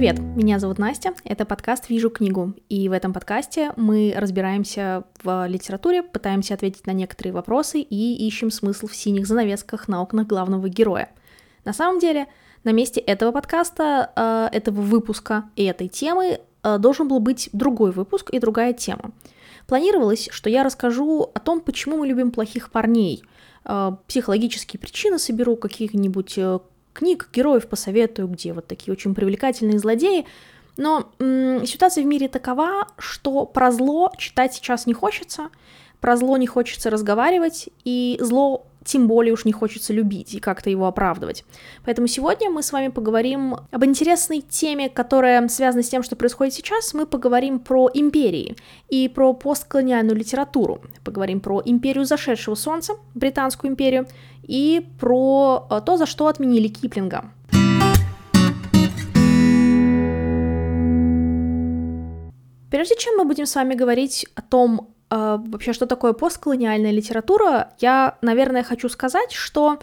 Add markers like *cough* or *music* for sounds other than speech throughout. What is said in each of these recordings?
привет! Меня зовут Настя, это подкаст «Вижу книгу», и в этом подкасте мы разбираемся в литературе, пытаемся ответить на некоторые вопросы и ищем смысл в синих занавесках на окнах главного героя. На самом деле, на месте этого подкаста, э, этого выпуска и этой темы э, должен был быть другой выпуск и другая тема. Планировалось, что я расскажу о том, почему мы любим плохих парней, э, психологические причины соберу, каких-нибудь книг, героев посоветую, где вот такие очень привлекательные злодеи. Но м- ситуация в мире такова, что про зло читать сейчас не хочется, про зло не хочется разговаривать, и зло тем более уж не хочется любить и как-то его оправдывать. Поэтому сегодня мы с вами поговорим об интересной теме, которая связана с тем, что происходит сейчас. Мы поговорим про империи и про постколониальную литературу. Поговорим про империю зашедшего солнца, британскую империю, и про э, то, за что отменили Киплинга. Прежде чем мы будем с вами говорить о том, вообще, что такое постколониальная литература, я, наверное, хочу сказать, что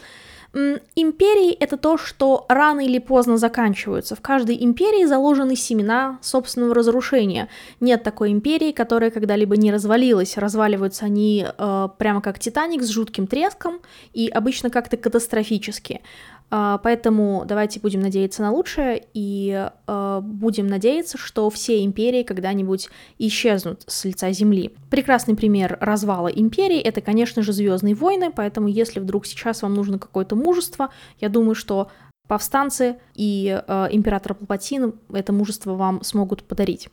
Империи — это то, что рано или поздно заканчиваются. В каждой империи заложены семена собственного разрушения. Нет такой империи, которая когда-либо не развалилась. Разваливаются они э, прямо как Титаник с жутким треском и обычно как-то катастрофически. А, поэтому давайте будем надеяться на лучшее и э, будем надеяться, что все империи когда-нибудь исчезнут с лица Земли. Прекрасный пример развала империи это, конечно же, Звездные войны, поэтому если вдруг сейчас вам нужно какое-то мужество, я думаю, что повстанцы и э, император Палпатин это мужество вам смогут подарить.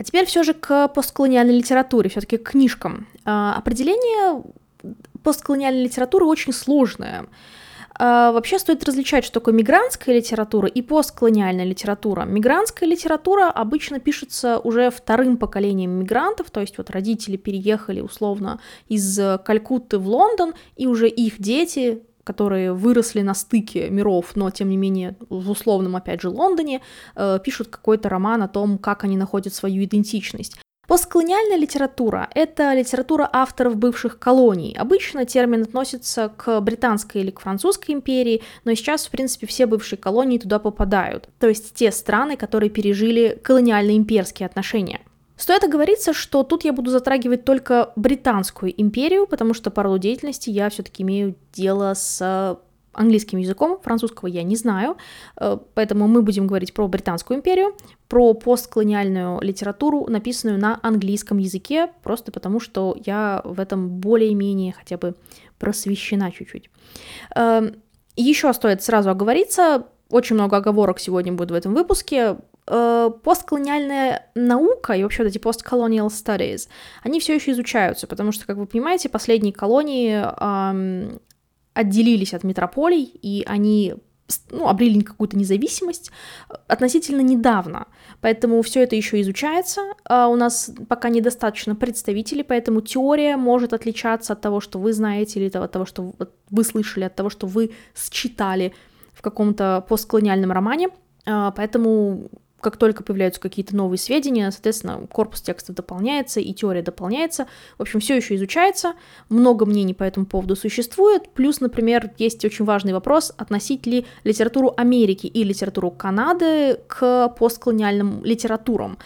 А теперь все же к постколониальной литературе, все-таки к книжкам. А, определение постколониальной литературы очень сложное. А, вообще стоит различать, что такое мигрантская литература и постколониальная литература. Мигрантская литература обычно пишется уже вторым поколением мигрантов, то есть вот родители переехали условно из Калькутты в Лондон, и уже их дети которые выросли на стыке миров, но тем не менее в условном, опять же, Лондоне, э, пишут какой-то роман о том, как они находят свою идентичность. Постколониальная литература — это литература авторов бывших колоний. Обычно термин относится к британской или к французской империи, но сейчас, в принципе, все бывшие колонии туда попадают. То есть те страны, которые пережили колониально-имперские отношения. Стоит оговориться, что тут я буду затрагивать только британскую империю, потому что по роду деятельности я все-таки имею дело с английским языком, французского я не знаю, э, поэтому мы будем говорить про Британскую империю, про постколониальную литературу, написанную на английском языке, просто потому что я в этом более-менее хотя бы просвещена чуть-чуть. Эм, Еще стоит сразу оговориться, очень много оговорок сегодня будет в этом выпуске э, постколониальная наука и вообще вот эти postcolonial studies, они все еще изучаются, потому что, как вы понимаете, последние колонии э, отделились от метрополий, и они ну, обрели какую-то независимость относительно недавно. Поэтому все это еще изучается. А у нас пока недостаточно представителей, поэтому теория может отличаться от того, что вы знаете, или от того, что вы слышали, от того, что вы считали в каком-то постколониальном романе. А, поэтому как только появляются какие-то новые сведения, соответственно, корпус текстов дополняется и теория дополняется. В общем, все еще изучается, много мнений по этому поводу существует. Плюс, например, есть очень важный вопрос, относить ли литературу Америки и литературу Канады к постколониальным литературам.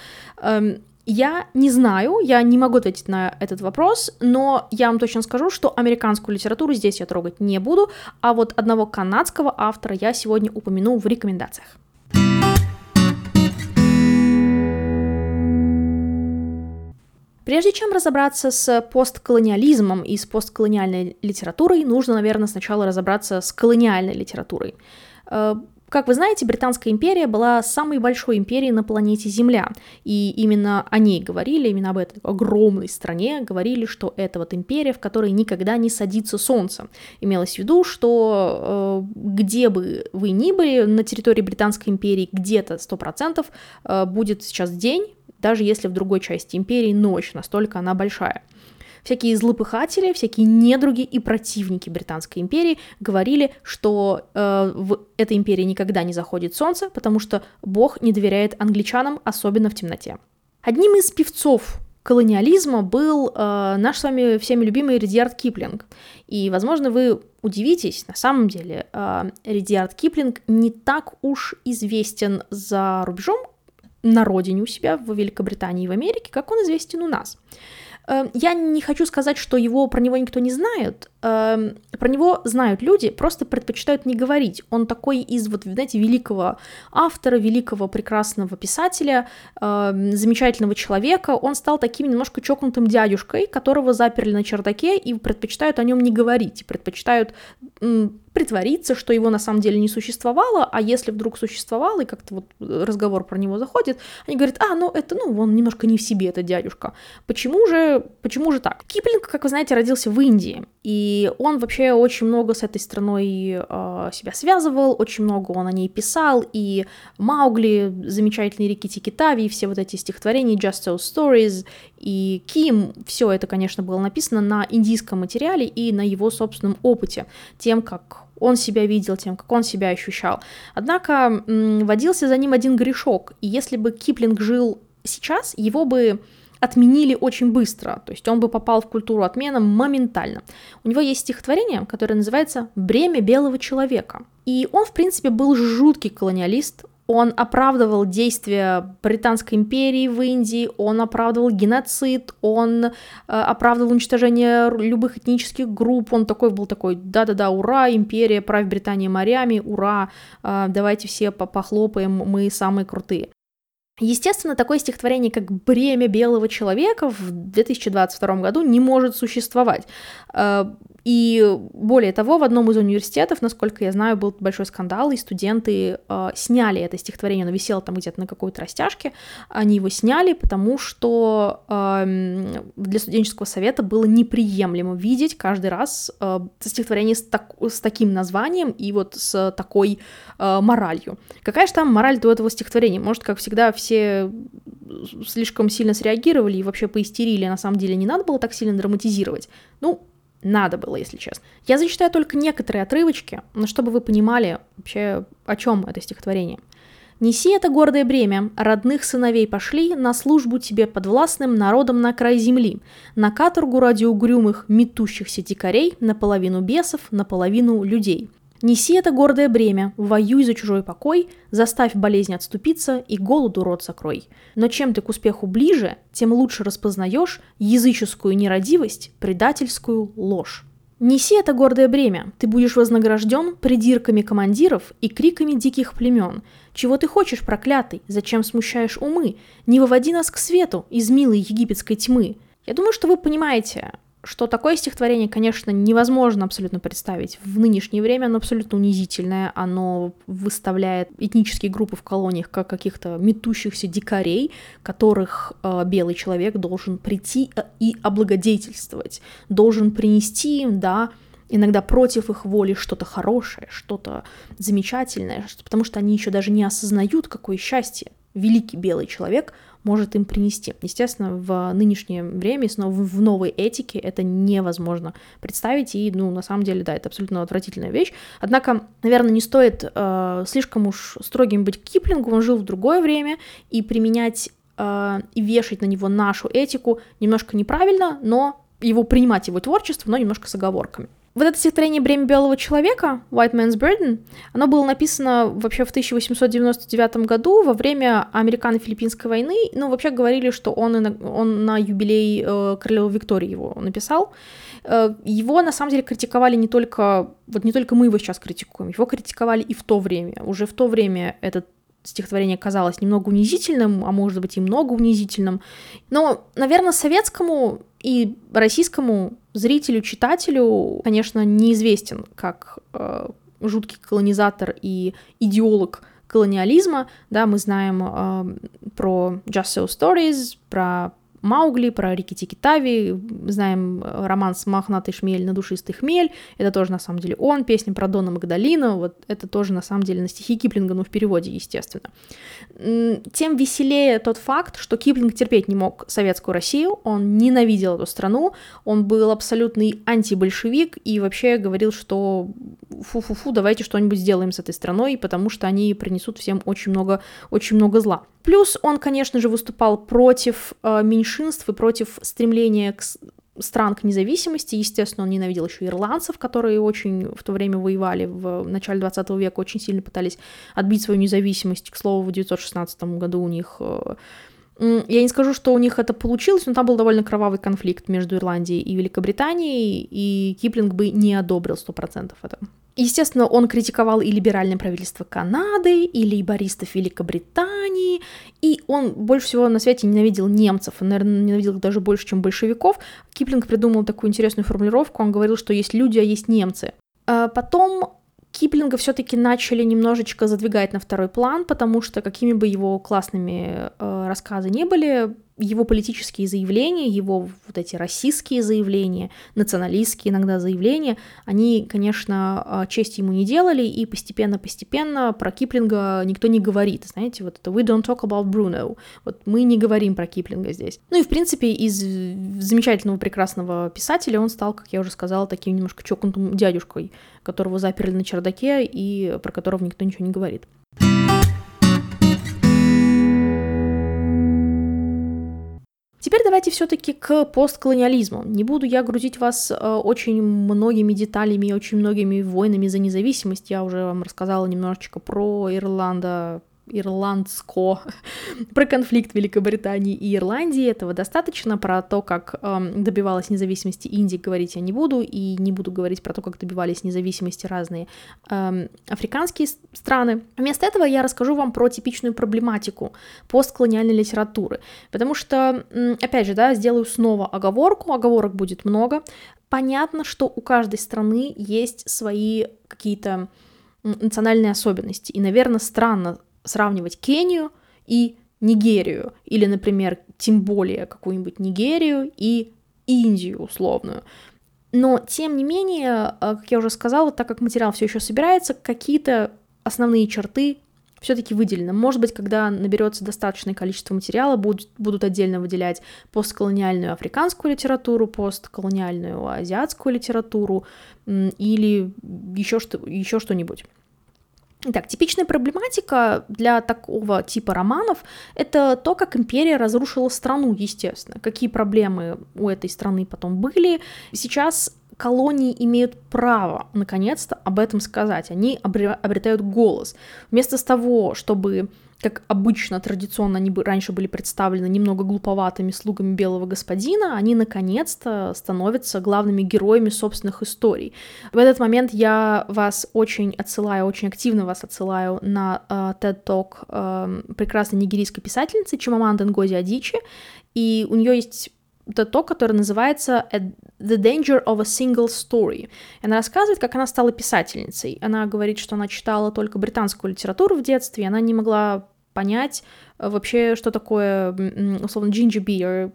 Эм, я не знаю, я не могу ответить на этот вопрос, но я вам точно скажу, что американскую литературу здесь я трогать не буду, а вот одного канадского автора я сегодня упомяну в рекомендациях. Прежде чем разобраться с постколониализмом и с постколониальной литературой, нужно, наверное, сначала разобраться с колониальной литературой. Э, как вы знаете, Британская империя была самой большой империей на планете Земля, и именно о ней говорили, именно об этой огромной стране говорили, что это вот империя, в которой никогда не садится солнце. Имелось в виду, что э, где бы вы ни были на территории Британской империи, где-то 100% э, будет сейчас день, даже если в другой части империи ночь, настолько она большая. Всякие злопыхатели, всякие недруги и противники Британской империи говорили, что э, в этой империи никогда не заходит солнце, потому что Бог не доверяет англичанам, особенно в темноте. Одним из певцов колониализма был э, наш с вами всеми любимый Редиард Киплинг. И, возможно, вы удивитесь, на самом деле, э, Редиард Киплинг не так уж известен за рубежом на родине у себя, в Великобритании и в Америке, как он известен у нас. Э, я не хочу сказать, что его про него никто не знает, Эм, про него знают люди, просто предпочитают не говорить. Он такой из, вот, знаете, великого автора, великого прекрасного писателя, э, замечательного человека. Он стал таким немножко чокнутым дядюшкой, которого заперли на чердаке и предпочитают о нем не говорить, предпочитают м, притвориться, что его на самом деле не существовало, а если вдруг существовало, и как-то вот разговор про него заходит, они говорят, а, ну это, ну, он немножко не в себе, этот дядюшка. Почему же, почему же так? Киплинг, как вы знаете, родился в Индии, и он вообще очень много с этой страной э, себя связывал, очень много он о ней писал, и Маугли, замечательные реки Тикитави, все вот эти стихотворения, Just So Stories и Ким, все это, конечно, было написано на индийском материале и на его собственном опыте, тем, как он себя видел, тем, как он себя ощущал. Однако водился за ним один грешок, и если бы Киплинг жил сейчас, его бы отменили очень быстро, то есть он бы попал в культуру отмена моментально. У него есть стихотворение, которое называется «Бремя белого человека». И он, в принципе, был жуткий колониалист, он оправдывал действия Британской империи в Индии, он оправдывал геноцид, он э, оправдывал уничтожение любых этнических групп, он такой был такой, да-да-да, ура, империя, правь Британия морями, ура, э, давайте все похлопаем, мы самые крутые. Естественно, такое стихотворение, как «Бремя белого человека» в 2022 году не может существовать. И более того, в одном из университетов, насколько я знаю, был большой скандал, и студенты э, сняли это стихотворение, оно висело там где-то на какой-то растяжке, они его сняли, потому что э, для студенческого совета было неприемлемо видеть каждый раз э, стихотворение с, так, с таким названием и вот с такой э, моралью. Какая же там мораль до этого стихотворения? Может, как всегда, все слишком сильно среагировали и вообще поистерили, на самом деле не надо было так сильно драматизировать. Ну, надо было, если честно. Я зачитаю только некоторые отрывочки, но чтобы вы понимали вообще, о чем это стихотворение. «Неси это гордое бремя, родных сыновей пошли на службу тебе подвластным народом на край земли, на каторгу ради угрюмых, метущихся дикарей, наполовину бесов, наполовину людей. Неси это гордое бремя, воюй за чужой покой, заставь болезнь отступиться и голоду рот закрой. Но чем ты к успеху ближе, тем лучше распознаешь языческую нерадивость, предательскую ложь. Неси это гордое бремя, ты будешь вознагражден придирками командиров и криками диких племен. Чего ты хочешь, проклятый, зачем смущаешь умы? Не выводи нас к свету из милой египетской тьмы. Я думаю, что вы понимаете, что такое стихотворение, конечно, невозможно абсолютно представить. В нынешнее время оно абсолютно унизительное, оно выставляет этнические группы в колониях как каких-то метущихся дикарей, которых э, белый человек должен прийти э, и облагодетельствовать, должен принести им, да, иногда против их воли что-то хорошее, что-то замечательное, потому что они еще даже не осознают, какое счастье великий белый человек может им принести. Естественно, в нынешнее время, снова в новой этике это невозможно представить, и, ну, на самом деле, да, это абсолютно отвратительная вещь. Однако, наверное, не стоит э, слишком уж строгим быть к Киплингу, он жил в другое время, и применять э, и вешать на него нашу этику немножко неправильно, но его принимать его творчество, но немножко с оговорками. Вот это стихотворение «Бремя белого человека» White Man's Burden, оно было написано вообще в 1899 году во время Американо-Филиппинской войны. Ну, вообще говорили, что он, на, он на юбилей э, королевы Виктории его написал. Э, его, на самом деле, критиковали не только... Вот не только мы его сейчас критикуем, его критиковали и в то время. Уже в то время этот стихотворение казалось немного унизительным, а может быть и много унизительным. Но, наверное, советскому и российскому зрителю, читателю, конечно, неизвестен как э, жуткий колонизатор и идеолог колониализма. Да, мы знаем э, про Just So Stories, про Маугли, про Рики Тики Тави, знаем э, роман с «Мохнатый шмель на душистый хмель», это тоже на самом деле он, песня про Дона Магдалина, вот это тоже на самом деле на стихи Киплинга, но в переводе, естественно. Тем веселее тот факт, что Киплинг терпеть не мог советскую Россию, он ненавидел эту страну, он был абсолютный антибольшевик и вообще говорил, что фу-фу-фу, давайте что-нибудь сделаем с этой страной, потому что они принесут всем очень много, очень много зла. Плюс он, конечно же, выступал против э, меньшинств и против стремления к стран к независимости. Естественно, он ненавидел еще ирландцев, которые очень в то время воевали в начале 20 века, очень сильно пытались отбить свою независимость. К слову, в 1916 году у них э, я не скажу, что у них это получилось, но там был довольно кровавый конфликт между Ирландией и Великобританией, и Киплинг бы не одобрил 100% это. Естественно, он критиковал и либеральное правительство Канады, и лейбористов Великобритании, и он больше всего на свете ненавидел немцев, он, наверное, ненавидел их даже больше, чем большевиков. Киплинг придумал такую интересную формулировку, он говорил, что есть люди, а есть немцы. А потом Киплинга все-таки начали немножечко задвигать на второй план, потому что какими бы его классными э, рассказы не были, его политические заявления, его вот эти российские заявления, националистские иногда заявления, они, конечно, а, честь ему не делали, и постепенно-постепенно про Киплинга никто не говорит. Знаете, вот это «we don't talk about Bruno», вот мы не говорим про Киплинга здесь. Ну и, в принципе, из замечательного, прекрасного писателя он стал, как я уже сказала, таким немножко чокнутым дядюшкой, которого заперли на чердаке и про которого никто ничего не говорит. Теперь давайте все-таки к постколониализму. Не буду я грузить вас э, очень многими деталями, очень многими войнами за независимость. Я уже вам рассказала немножечко про Ирланда, ирландско *laughs* про конфликт Великобритании и Ирландии. Этого достаточно. Про то, как эм, добивалась независимости Индии, говорить я не буду. И не буду говорить про то, как добивались независимости разные эм, африканские страны. Вместо этого я расскажу вам про типичную проблематику постколониальной литературы. Потому что, опять же, да, сделаю снова оговорку. Оговорок будет много. Понятно, что у каждой страны есть свои какие-то национальные особенности. И, наверное, странно сравнивать Кению и Нигерию, или, например, тем более какую-нибудь Нигерию и Индию условную. Но, тем не менее, э, как я уже сказала, так как материал все еще собирается, какие-то основные черты все-таки выделены. Может быть, когда наберется достаточное количество материала, будут, будут отдельно выделять постколониальную африканскую литературу, постколониальную азиатскую литературу или еще, что, еще что-нибудь. Итак, типичная проблематика для такого типа романов — это то, как империя разрушила страну, естественно. Какие проблемы у этой страны потом были. Сейчас колонии имеют право, наконец-то, об этом сказать. Они обретают голос. Вместо того, чтобы как обычно, традиционно они раньше были представлены немного глуповатыми слугами белого господина, они наконец-то становятся главными героями собственных историй. В этот момент я вас очень отсылаю, очень активно вас отсылаю на uh, TED Talk uh, прекрасной нигерийской писательницы Чимаманды Ngozi Адичи, и у нее есть это то, которое называется The Danger of a Single Story. Она рассказывает, как она стала писательницей. Она говорит, что она читала только британскую литературу в детстве, и она не могла понять э, вообще, что такое, условно, ginger beer,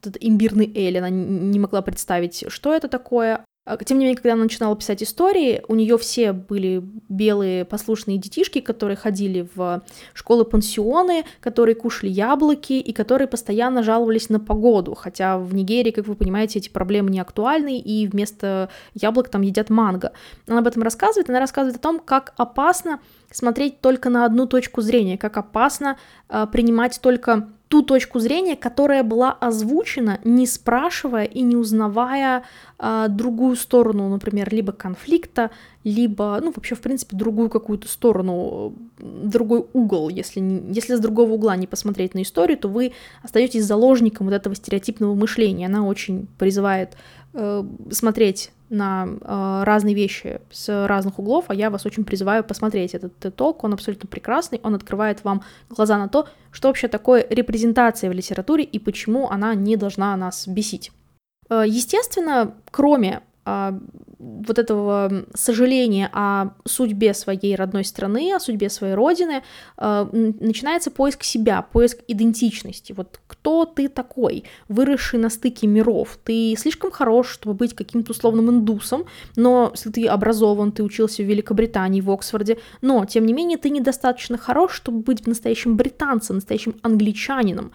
этот имбирный эль, она не могла представить, что это такое. А, тем не менее, когда она начинала писать истории, у нее все были белые послушные детишки, которые ходили в школы-пансионы, которые кушали яблоки и которые постоянно жаловались на погоду. Хотя в Нигерии, как вы понимаете, эти проблемы не актуальны, и вместо яблок там едят манго. Она об этом рассказывает. Она рассказывает о том, как опасно смотреть только на одну точку зрения, как опасно э, принимать только ту точку зрения, которая была озвучена, не спрашивая и не узнавая э, другую сторону, например, либо конфликта, либо, ну, вообще, в принципе, другую какую-то сторону, другой угол. Если, не, если с другого угла не посмотреть на историю, то вы остаетесь заложником вот этого стереотипного мышления. Она очень призывает смотреть на э, разные вещи с разных углов, а я вас очень призываю посмотреть этот TED он абсолютно прекрасный, он открывает вам глаза на то, что вообще такое репрезентация в литературе и почему она не должна нас бесить. Э, естественно, кроме а, вот этого сожаления о судьбе своей родной страны, о судьбе своей родины, а, начинается поиск себя, поиск идентичности. Вот кто ты такой, выросший на стыке миров? Ты слишком хорош, чтобы быть каким-то условным индусом, но если ты образован, ты учился в Великобритании, в Оксфорде, но, тем не менее, ты недостаточно хорош, чтобы быть настоящим британцем, настоящим англичанином.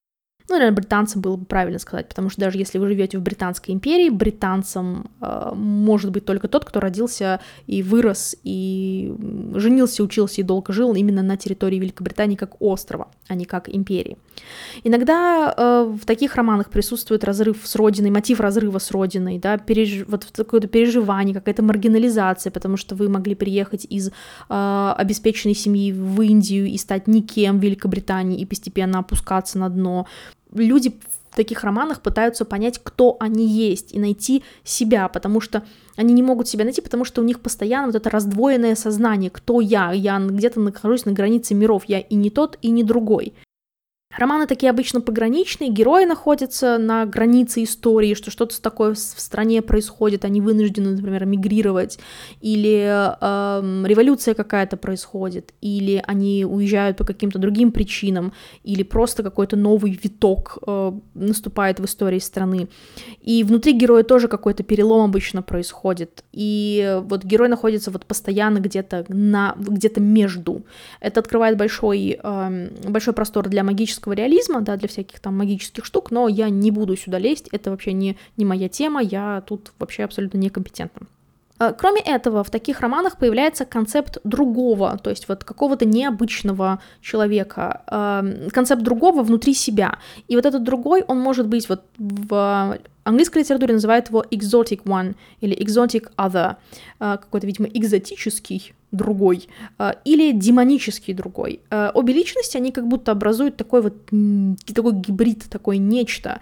Ну, наверное, британцам было бы правильно сказать, потому что даже если вы живете в Британской империи, британцам э, может быть только тот, кто родился и вырос, и женился, учился и долго жил именно на территории Великобритании как острова, а не как империи. Иногда э, в таких романах присутствует разрыв с родиной, мотив разрыва с родиной, да, переж... вот какое-то переживание, какая-то маргинализация, потому что вы могли приехать из э, обеспеченной семьи в Индию и стать никем в Великобритании и постепенно опускаться на дно люди в таких романах пытаются понять, кто они есть, и найти себя, потому что они не могут себя найти, потому что у них постоянно вот это раздвоенное сознание, кто я, я где-то нахожусь на границе миров, я и не тот, и не другой. Романы такие обычно пограничные, герои находятся на границе истории, что что-то такое в стране происходит, они вынуждены, например, мигрировать, или э, революция какая-то происходит, или они уезжают по каким-то другим причинам, или просто какой-то новый виток э, наступает в истории страны. И внутри героя тоже какой-то перелом обычно происходит, и вот герой находится вот постоянно где-то на где-то между. Это открывает большой, э, большой простор для магического реализма, да, для всяких там магических штук, но я не буду сюда лезть, это вообще не, не моя тема, я тут вообще абсолютно некомпетентна. А, кроме этого, в таких романах появляется концепт другого, то есть вот какого-то необычного человека, концепт другого внутри себя. И вот этот другой, он может быть вот в английской литературе называют его exotic one или exotic other, а, какой-то, видимо, экзотический другой а, или демонический другой. Обе личности, они как будто образуют такой вот такой гибрид, такое нечто,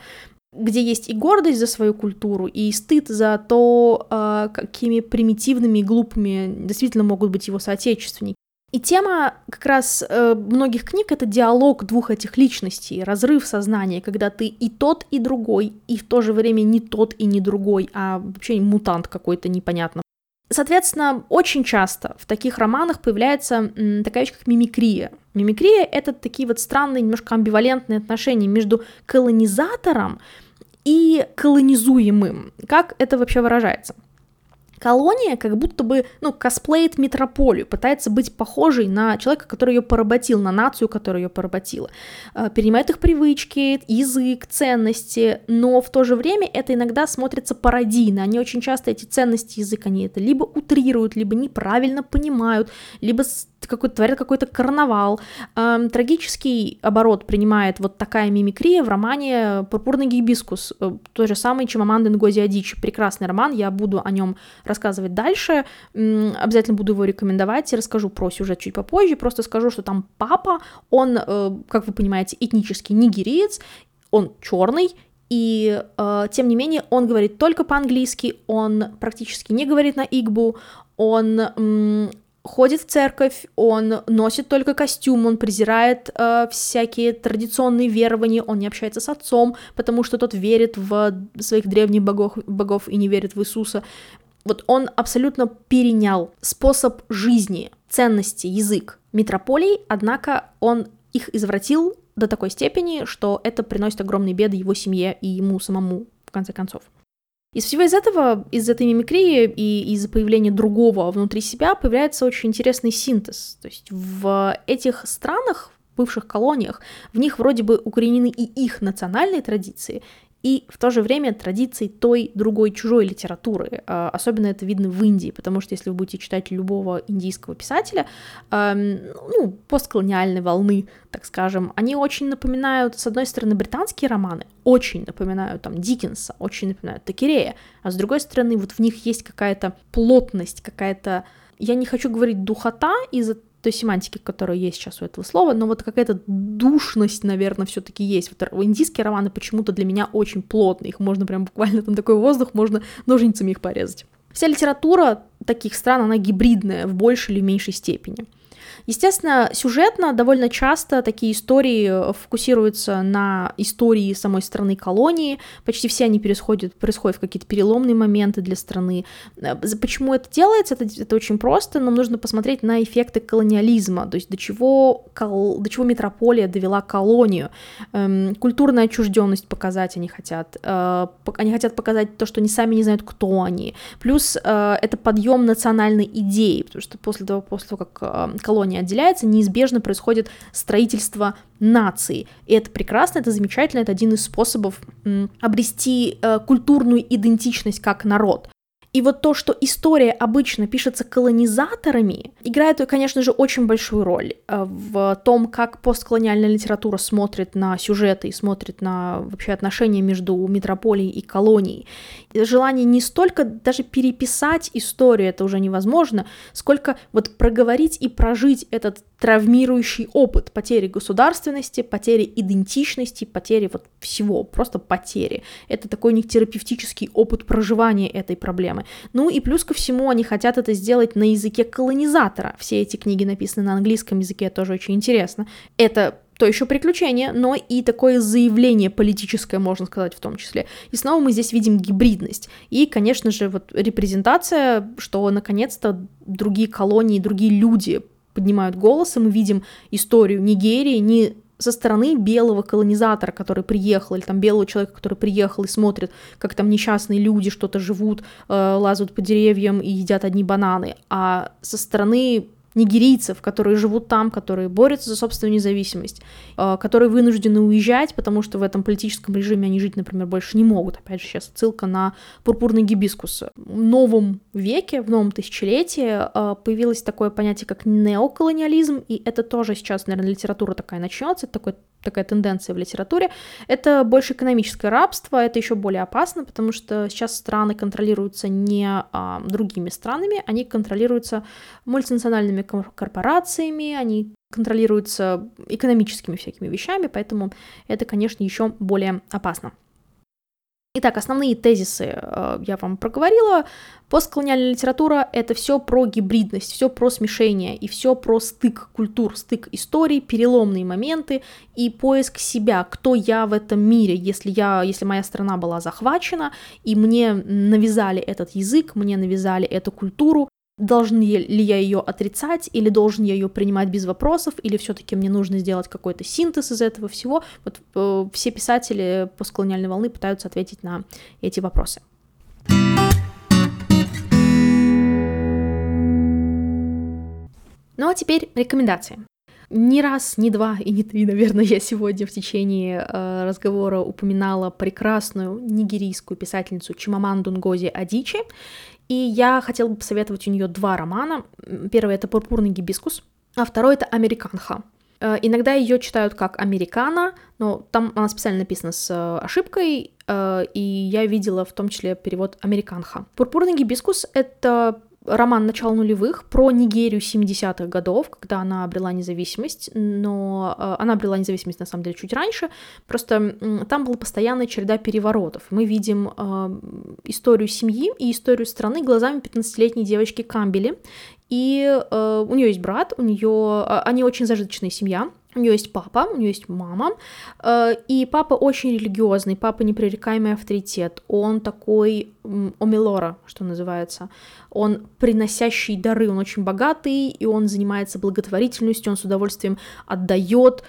где есть и гордость за свою культуру, и стыд за то, э, какими примитивными и глупыми действительно могут быть его соотечественники. И тема как раз э, многих книг — это диалог двух этих личностей, разрыв сознания, когда ты и тот, и другой, и в то же время не тот и не другой, а вообще мутант какой-то непонятно. Соответственно, очень часто в таких романах появляется такая вещь, как мимикрия. Мимикрия — это такие вот странные, немножко амбивалентные отношения между колонизатором и колонизуемым. Как это вообще выражается? Колония как будто бы, ну, косплеит метрополию, пытается быть похожей на человека, который ее поработил, на нацию, которая ее поработила. Э, перенимает их привычки, язык, ценности, но в то же время это иногда смотрится пародийно. Они очень часто эти ценности язык, они это либо утрируют, либо неправильно понимают, либо какой-то, творят какой-то карнавал. Эм, трагический оборот принимает вот такая мимикрия в романе «Пурпурный гибискус», э, той же самый Чимаманды Нгози Адичи. Прекрасный роман, я буду о нем рассказывать дальше, обязательно буду его рекомендовать, и расскажу про сюжет чуть попозже, просто скажу, что там папа, он, э, как вы понимаете, этнический нигериец, он черный, и э, тем не менее он говорит только по-английски, он практически не говорит на игбу, он ходит в церковь, он носит только костюм, он презирает э, всякие традиционные верования, он не общается с отцом, потому что тот верит в своих древних богов, богов и не верит в Иисуса. Вот он абсолютно перенял способ жизни, ценности, язык метрополий, однако он их извратил до такой степени, что это приносит огромные беды его семье и ему самому, в конце концов. Из всего из этого, из этой мимикрии и из-за появления другого внутри себя появляется очень интересный синтез. То есть в этих странах, бывших колониях, в них вроде бы укоренены и их национальные традиции, и в то же время традиции той другой чужой литературы. А, особенно это видно в Индии, потому что если вы будете читать любого индийского писателя, ну, постколониальной волны, так скажем, они очень напоминают, с одной стороны, британские романы, очень напоминают там Диккенса, очень напоминают Такерея, а с другой стороны, вот в них есть какая-то плотность, какая-то я не хочу говорить духота из-за той семантики, которая есть сейчас у этого слова, но вот какая-то душность, наверное, все-таки есть. Вот индийские романы почему-то для меня очень плотные, их можно прям буквально там такой воздух, можно ножницами их порезать. Вся литература таких стран, она гибридная в большей или меньшей степени. Естественно, сюжетно довольно часто такие истории э, фокусируются на истории самой страны колонии, почти все они происходят, происходят в какие-то переломные моменты для страны. Э, почему это делается? Это, это очень просто, нам нужно посмотреть на эффекты колониализма, то есть до чего, до чего метрополия довела колонию. Эм, культурная отчужденность показать они хотят. Э, они хотят показать то, что они сами не знают, кто они. Плюс это подъем национальной идеи, потому что после того, после того как колония не отделяется, неизбежно происходит строительство нации. И это прекрасно, это замечательно, это один из способов обрести э, культурную идентичность как народ. И вот то, что история обычно пишется колонизаторами, играет, конечно же, очень большую роль э, в том, как постколониальная литература смотрит на сюжеты и смотрит на вообще отношения между метрополией и колонией. Желание не столько даже переписать историю, это уже невозможно, сколько вот проговорить и прожить этот травмирующий опыт потери государственности, потери идентичности, потери вот всего, просто потери. Это такой у них терапевтический опыт проживания этой проблемы. Ну и плюс ко всему они хотят это сделать на языке колонизатора. Все эти книги написаны на английском языке, тоже очень интересно. Это то еще приключение, но и такое заявление политическое, можно сказать, в том числе. И снова мы здесь видим гибридность. И, конечно же, вот репрезентация, что наконец-то другие колонии, другие люди поднимают голос, и мы видим историю Нигерии не со стороны белого колонизатора, который приехал, или там белого человека, который приехал и смотрит, как там несчастные люди что-то живут, э, лазают по деревьям и едят одни бананы, а со стороны нигерийцев, которые живут там, которые борются за собственную независимость, э, которые вынуждены уезжать, потому что в этом политическом режиме они жить, например, больше не могут. Опять же, сейчас ссылка на пурпурный гибискус. В новом веке, в новом тысячелетии э, появилось такое понятие, как неоколониализм, и это тоже сейчас, наверное, литература такая начнется, это такой такая тенденция в литературе, это больше экономическое рабство, это еще более опасно, потому что сейчас страны контролируются не а, другими странами, они контролируются мультинациональными корпорациями, они контролируются экономическими всякими вещами, поэтому это, конечно, еще более опасно. Итак, основные тезисы э, я вам проговорила. Постколониальная литература — это все про гибридность, все про смешение и все про стык культур, стык историй, переломные моменты и поиск себя, кто я в этом мире, если, я, если моя страна была захвачена, и мне навязали этот язык, мне навязали эту культуру, должен ли я ее отрицать, или должен я ее принимать без вопросов, или все-таки мне нужно сделать какой-то синтез из этого всего. Вот э, все писатели постколониальной волны пытаются ответить на эти вопросы. Ну а теперь рекомендации. Ни раз, ни два и ни три, наверное, я сегодня в течение э, разговора упоминала прекрасную нигерийскую писательницу Чимаманду Ngozi Адичи. И я хотела бы посоветовать у нее два романа. Первый это «Пурпурный гибискус», а второй это «Американха». Э, иногда ее читают как «Американа», но там она специально написана с э, ошибкой, э, и я видела в том числе перевод «Американха». «Пурпурный гибискус» — это роман начала нулевых про Нигерию 70-х годов, когда она обрела независимость, но э, она обрела независимость на самом деле чуть раньше, просто там была постоянная череда переворотов. Мы видим э, историю семьи и историю страны глазами 15-летней девочки Камбели, и э, у нее есть брат, у нее, э, они очень зажиточная семья, у нее есть папа, у нее есть мама, э, и папа очень религиозный, папа непререкаемый авторитет, он такой омилора, что называется, он приносящий дары, он очень богатый, и он занимается благотворительностью, он с удовольствием отдает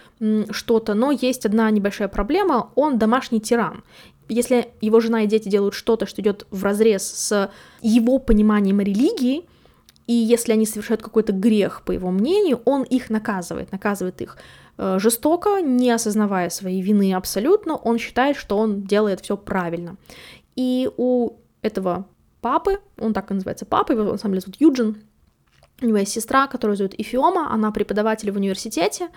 что-то, но есть одна небольшая проблема, он домашний тиран, если его жена и дети делают что-то, что идет в разрез с его пониманием религии, и если они совершают какой-то грех, по его мнению, он их наказывает, наказывает их э, жестоко, не осознавая своей вины абсолютно, он считает, что он делает все правильно. И у этого папы, он так и называется папа, его на самом деле зовут Юджин, у него есть сестра, которую зовут Ифиома, она преподаватель в университете,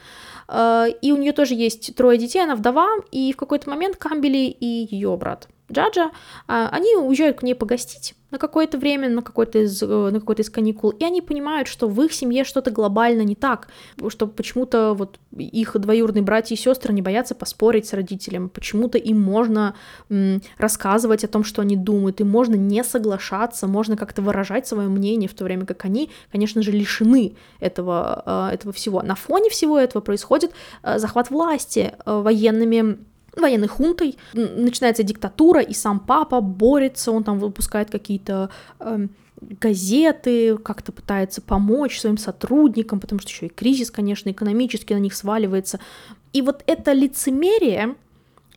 э, и у нее тоже есть трое детей, она вдова, и в какой-то момент Камбели и ее брат Джаджа, а, они уезжают к ней погостить на какое-то время, на какой-то из, э, на какой-то из каникул, и они понимают, что в их семье что-то глобально не так, что почему-то вот их двоюродные братья и сестры не боятся поспорить с родителем, почему-то им можно м, рассказывать о том, что они думают, им можно не соглашаться, можно как-то выражать свое мнение, в то время как они, конечно же, лишены этого, э, этого всего. На фоне всего этого происходит э, захват власти военными военной хунтой, начинается диктатура, и сам папа борется, он там выпускает какие-то э, газеты, как-то пытается помочь своим сотрудникам, потому что еще и кризис, конечно, экономически на них сваливается. И вот это лицемерие,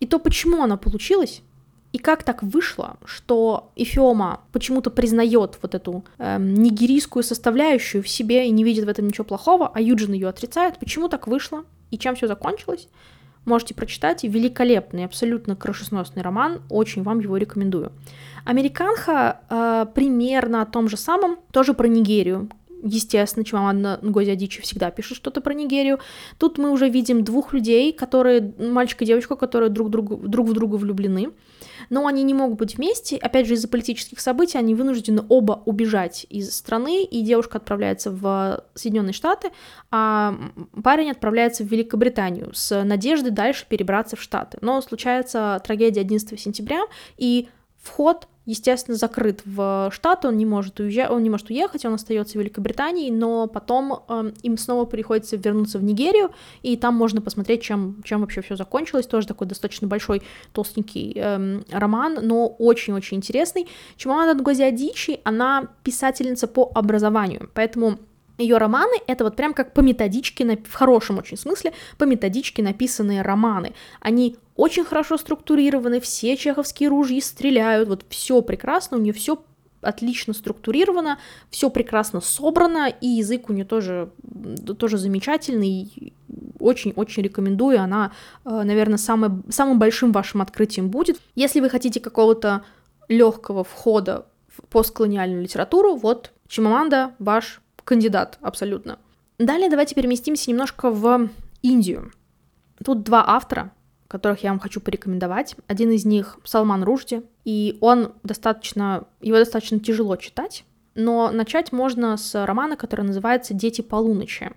и то, почему оно получилось, И как так вышло, что Эфиома почему-то признает вот эту э, нигерийскую составляющую в себе и не видит в этом ничего плохого, а Юджин ее отрицает? Почему так вышло? И чем все закончилось? Можете прочитать. Великолепный, абсолютно крышесносный роман. Очень вам его рекомендую. Американха э, примерно о том же самом, тоже про Нигерию. Естественно, Чимаманда Ngozi Адичи всегда пишет что-то про Нигерию. Тут мы уже видим двух людей, которые, мальчик и девочка, которые друг, другу, друг в друга влюблены но они не могут быть вместе, опять же, из-за политических событий они вынуждены оба убежать из страны, и девушка отправляется в Соединенные Штаты, а парень отправляется в Великобританию с надеждой дальше перебраться в Штаты. Но случается трагедия 11 сентября, и вход естественно, закрыт в Штаты, он не может уезжать, он не может уехать, он остается в Великобритании, но потом э, им снова приходится вернуться в Нигерию, и там можно посмотреть, чем, чем вообще все закончилось. Тоже такой достаточно большой, толстенький э, роман, но очень-очень интересный. Чимаманда Нгози Адичи, она писательница по образованию, поэтому ее романы — это вот прям как по методичке, в хорошем очень смысле, по методичке написанные романы. Они очень хорошо структурированы, все чеховские ружья стреляют, вот все прекрасно, у нее все отлично структурировано, все прекрасно собрано, и язык у нее тоже, тоже замечательный, очень-очень рекомендую, она, э, наверное, самый, самым большим вашим открытием будет. Если вы хотите какого-то легкого входа в постколониальную литературу, вот Чимаманда ваш кандидат абсолютно. Далее давайте переместимся немножко в Индию. Тут два автора, которых я вам хочу порекомендовать. Один из них Салман Ружди, и он достаточно, его достаточно тяжело читать, но начать можно с романа, который называется «Дети полуночи».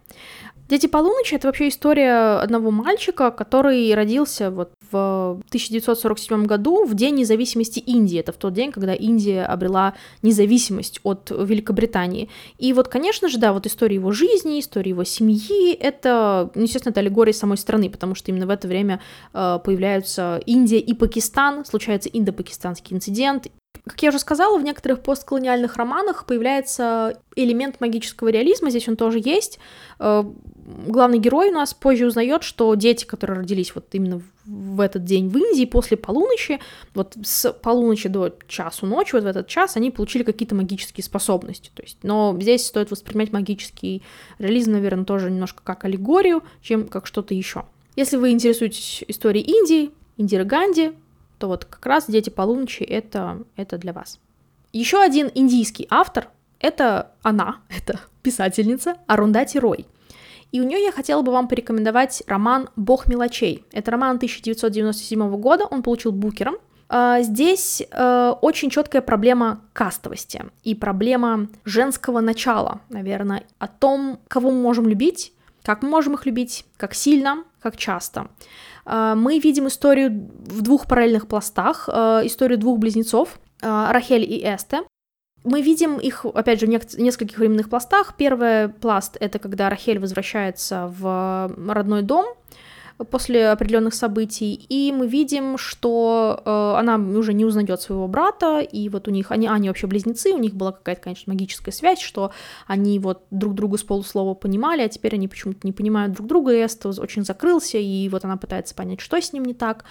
«Дети полуночи» — это вообще история одного мальчика, который родился вот в 1947 году, в День независимости Индии. Это в тот день, когда Индия обрела независимость от Великобритании. И вот, конечно же, да, вот история его жизни, история его семьи, это, ну, естественно, это аллегория самой страны, потому что именно в это время э, появляются Индия и Пакистан, случается индо-пакистанский инцидент, как я уже сказала, в некоторых постколониальных романах появляется элемент магического реализма, здесь он тоже есть. Главный герой у нас позже узнает, что дети, которые родились вот именно в этот день в Индии после полуночи, вот с полуночи до часу ночи, вот в этот час, они получили какие-то магические способности. То есть, но здесь стоит воспринимать магический реализм, наверное, тоже немножко как аллегорию, чем как что-то еще. Если вы интересуетесь историей Индии, Индира Ганди, то вот как раз «Дети полуночи» это, это для вас. Еще один индийский автор — это она, *laughs* это писательница Арундати Рой. И у нее я хотела бы вам порекомендовать роман «Бог мелочей». Это роман 1997 года, он получил букером. А, здесь э, очень четкая проблема кастовости и проблема женского начала, наверное, о том, кого мы можем любить, как мы можем их любить, как сильно, как часто. А, мы видим историю в двух параллельных пластах, а, историю двух близнецов, а, Рахель и Эсте. Мы видим их, опять же, в нескольких временных пластах. Первый пласт — это когда Рахель возвращается в родной дом, после определенных событий, и мы видим, что э, она уже не узнает своего брата, и вот у них, они, они вообще близнецы, у них была какая-то, конечно, магическая связь, что они вот друг друга с полуслова понимали, а теперь они почему-то не понимают друг друга, и Эстос очень закрылся, и вот она пытается понять, что с ним не так.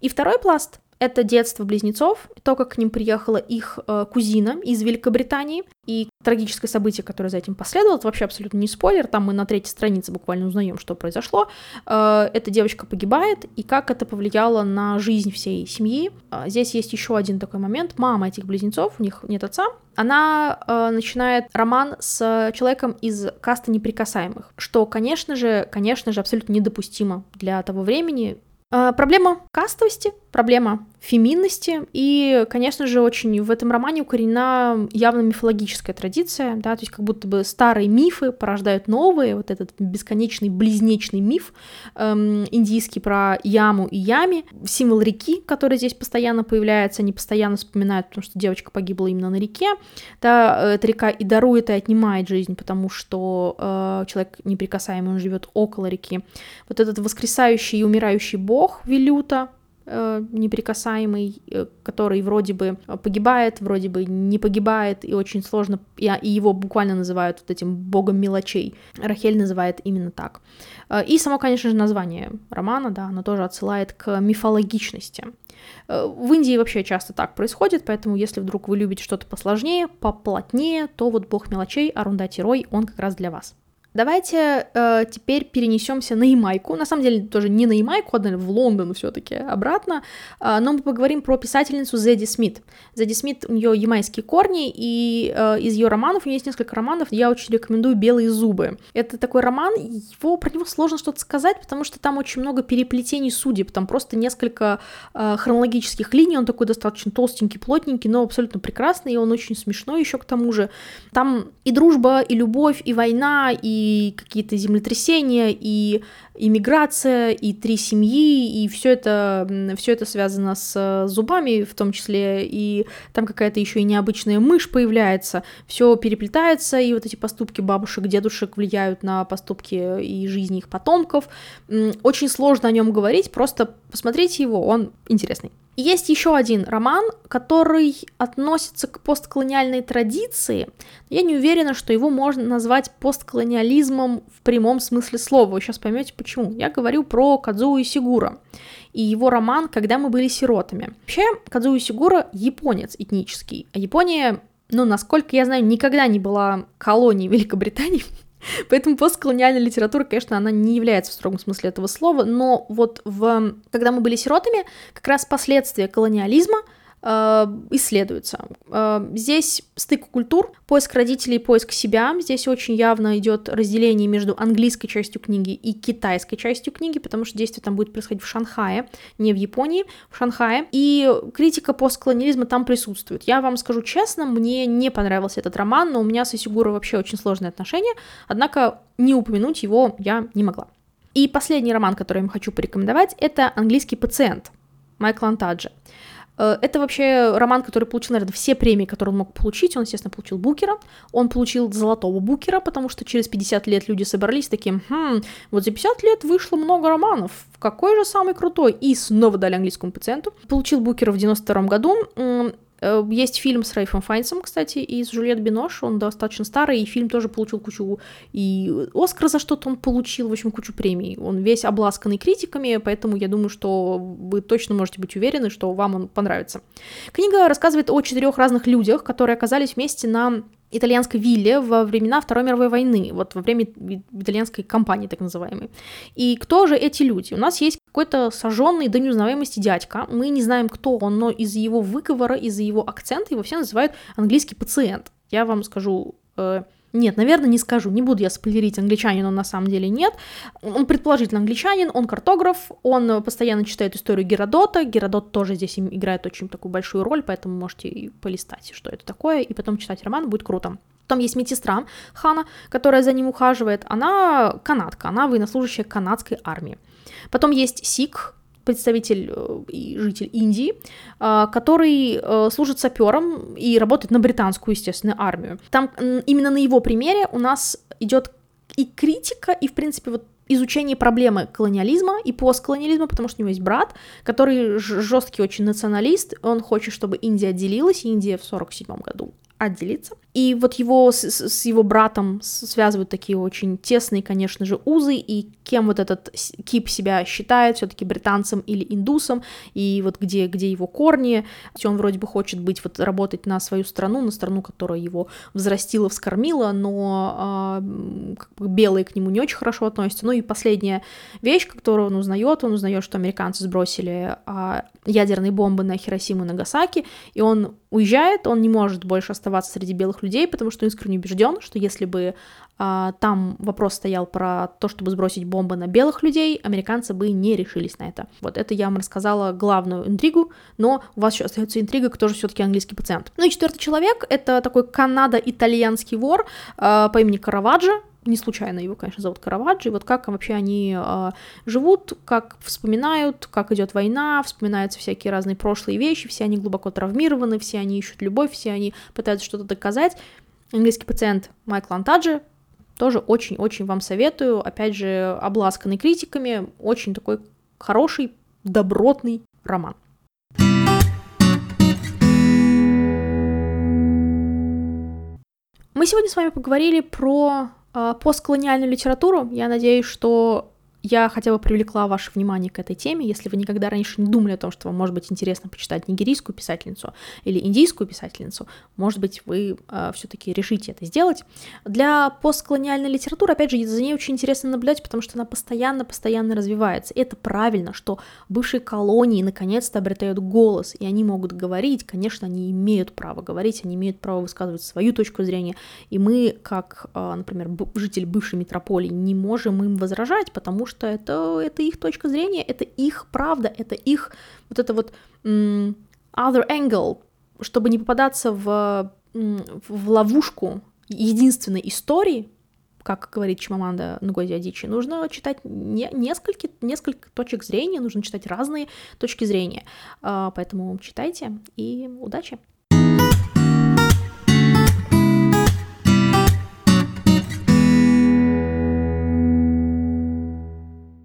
И второй пласт это детство близнецов, то, как к ним приехала их э, кузина из Великобритании, и трагическое событие, которое за этим последовало, это вообще абсолютно не спойлер, там мы на третьей странице буквально узнаем, что произошло. Э, эта девочка погибает, и как это повлияло на жизнь всей семьи. Э, здесь есть еще один такой момент. Мама этих близнецов, у них нет отца, она э, начинает роман с человеком из каста неприкасаемых, что, конечно же, конечно же, абсолютно недопустимо для того времени, а, проблема кастовости, проблема феминности, и, конечно же, очень в этом романе укоренена явно мифологическая традиция, да, то есть как будто бы старые мифы порождают новые, вот этот бесконечный близнечный миф эм, индийский про яму и ями, символ реки, который здесь постоянно появляется, они постоянно вспоминают, потому что девочка погибла именно на реке, да, эта река и дарует, и отнимает жизнь, потому что э, человек неприкасаемый, он живет около реки. Вот этот воскресающий и умирающий бог Вилюта, Э, неприкасаемый, э, который вроде бы погибает, вроде бы не погибает, и очень сложно, и, и его буквально называют вот этим богом мелочей. Рахель называет именно так. Э, и само, конечно же, название романа, да, оно тоже отсылает к мифологичности. Э, в Индии вообще часто так происходит, поэтому если вдруг вы любите что-то посложнее, поплотнее, то вот бог мелочей Арундати Рой, он как раз для вас. Давайте э, теперь перенесемся на Ямайку. На самом деле тоже не на Ямайку, а в Лондон все-таки обратно. Э, но мы поговорим про писательницу Зедди Смит. Зедди Смит, у нее ямайские корни, и э, из ее романов, у нее есть несколько романов, я очень рекомендую «Белые зубы». Это такой роман, его, про него сложно что-то сказать, потому что там очень много переплетений судеб, там просто несколько э, хронологических линий, он такой достаточно толстенький, плотненький, но абсолютно прекрасный, и он очень смешной еще к тому же. Там и дружба, и любовь, и война, и и какие-то землетрясения, и иммиграция, и три семьи, и все это, все это связано с зубами в том числе, и там какая-то еще и необычная мышь появляется, все переплетается, и вот эти поступки бабушек, дедушек влияют на поступки и жизни их потомков. Очень сложно о нем говорить, просто посмотрите его, он интересный. Есть еще один роман, который относится к постколониальной традиции. Я не уверена, что его можно назвать постколониализмом в прямом смысле слова. Вы сейчас поймете почему. Я говорю про Кадзуи Сигура и его роман «Когда мы были сиротами». Вообще, Кадзуи Сигура японец этнический, а Япония ну, насколько я знаю, никогда не была колонией *laughs* Великобритании. *laughs* Поэтому постколониальная литература, конечно, она не является в строгом смысле этого слова, но вот в, когда мы были сиротами, как раз последствия колониализма – исследуется. Э, здесь стык культур, поиск родителей, поиск себя. Здесь очень явно идет разделение между английской частью книги и китайской частью книги, потому что действие там будет происходить в Шанхае, не в Японии, в Шанхае. И критика постколониализма там присутствует. Я вам скажу честно, мне не понравился этот роман, но у меня с Исигуро вообще очень сложные отношения, однако не упомянуть его я не могла. И последний роман, который я вам хочу порекомендовать, это «Английский пациент» Майкла Антаджи. Э, это вообще роман, который получил, наверное, все премии, которые он мог получить. Он, естественно, получил Букера. Он получил золотого Букера, потому что через 50 лет люди собрались таким, хм, вот за 50 лет вышло много романов. Какой же самый крутой? И снова дали английскому пациенту. Получил Букера в 92 году. Э, есть фильм с Рейфом Файнсом, кстати, из Жюльет Бинош, он достаточно старый, и фильм тоже получил кучу, и Оскар за что-то он получил, в общем, кучу премий. Он весь обласканный критиками, поэтому я думаю, что вы точно можете быть уверены, что вам он понравится. Книга рассказывает о четырех разных людях, которые оказались вместе на итальянской вилле во времена Второй мировой войны, вот во время итальянской кампании так называемой. И кто же эти люди? У нас есть какой-то сожженный до неузнаваемости дядька, мы не знаем, кто он, но из-за его выговора, из-за его акцента его все называют английский пациент. Я вам скажу, э, нет, наверное, не скажу, не буду я спойлерить, англичанин он на самом деле нет. Он предположительно англичанин, он картограф, он постоянно читает историю Геродота, Геродот тоже здесь играет очень такую большую роль, поэтому можете полистать, что это такое, и потом читать роман, будет круто. Там есть медсестра Хана, которая за ним ухаживает. Она канадка, она военнослужащая канадской армии. Потом есть Сик, представитель э, и житель Индии, э, который э, служит сапером и работает на британскую, естественно, армию. Там именно на его примере у нас идет и критика, и, в принципе, вот изучение проблемы колониализма и постколониализма, потому что у него есть брат, который жесткий очень националист, он хочет, чтобы Индия отделилась, Индия в 1947 году отделиться. И вот его с, с его братом связывают такие очень тесные, конечно же, узы, и кем вот этот Кип себя считает, все-таки британцем или индусом, и вот где, где его корни, он вроде бы хочет быть, вот работать на свою страну, на страну, которая его взрастила, вскормила, но э, как бы белые к нему не очень хорошо относятся. Ну и последняя вещь, которую он узнает, он узнает, что американцы сбросили э, ядерные бомбы на Хиросиму и Нагасаки, и он уезжает, он не может больше оставаться среди белых людей, потому что он искренне убежден, что если бы там вопрос стоял про то, чтобы сбросить бомбы на белых людей, американцы бы не решились на это. Вот это я вам рассказала главную интригу, но у вас еще остается интрига, кто же все-таки английский пациент. Ну и четвертый человек это такой канадо-итальянский вор а, по имени Караваджо, не случайно его, конечно, зовут Караваджо, и вот как вообще они э, живут, как вспоминают, как идет война, вспоминаются всякие разные прошлые вещи, все они глубоко травмированы, все они ищут любовь, все они пытаются что-то доказать. Английский пациент Майкл Антаджи тоже очень-очень вам советую, опять же, обласканный критиками, очень такой хороший, добротный роман. Мы сегодня с вами поговорили про э, постколониальную литературу. Я надеюсь, что я хотя бы привлекла ваше внимание к этой теме. Если вы никогда раньше не думали о том, что вам может быть интересно почитать нигерийскую писательницу или индийскую писательницу, может быть, вы э, все-таки решите это сделать. Для постколониальной литературы, опять же, за ней очень интересно наблюдать, потому что она постоянно-постоянно развивается. И это правильно, что бывшие колонии наконец-то обретают голос, и они могут говорить. Конечно, они имеют право говорить, они имеют право высказывать свою точку зрения. И мы, как, э, например, житель бывшей метрополии, не можем им возражать, потому что это, это их точка зрения, это их правда, это их вот это вот other angle, чтобы не попадаться в, в ловушку единственной истории, как говорит Чимаманда Нгози Адичи, нужно читать не, несколько, несколько точек зрения, нужно читать разные точки зрения. А, поэтому читайте и удачи!